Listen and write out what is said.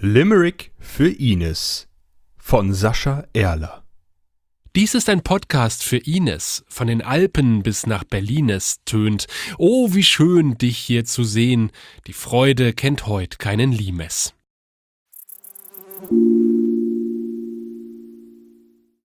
Limerick für Ines von Sascha Erler. Dies ist ein Podcast für Ines. Von den Alpen bis nach Berlines tönt. Oh, wie schön, dich hier zu sehen. Die Freude kennt heut keinen Limes.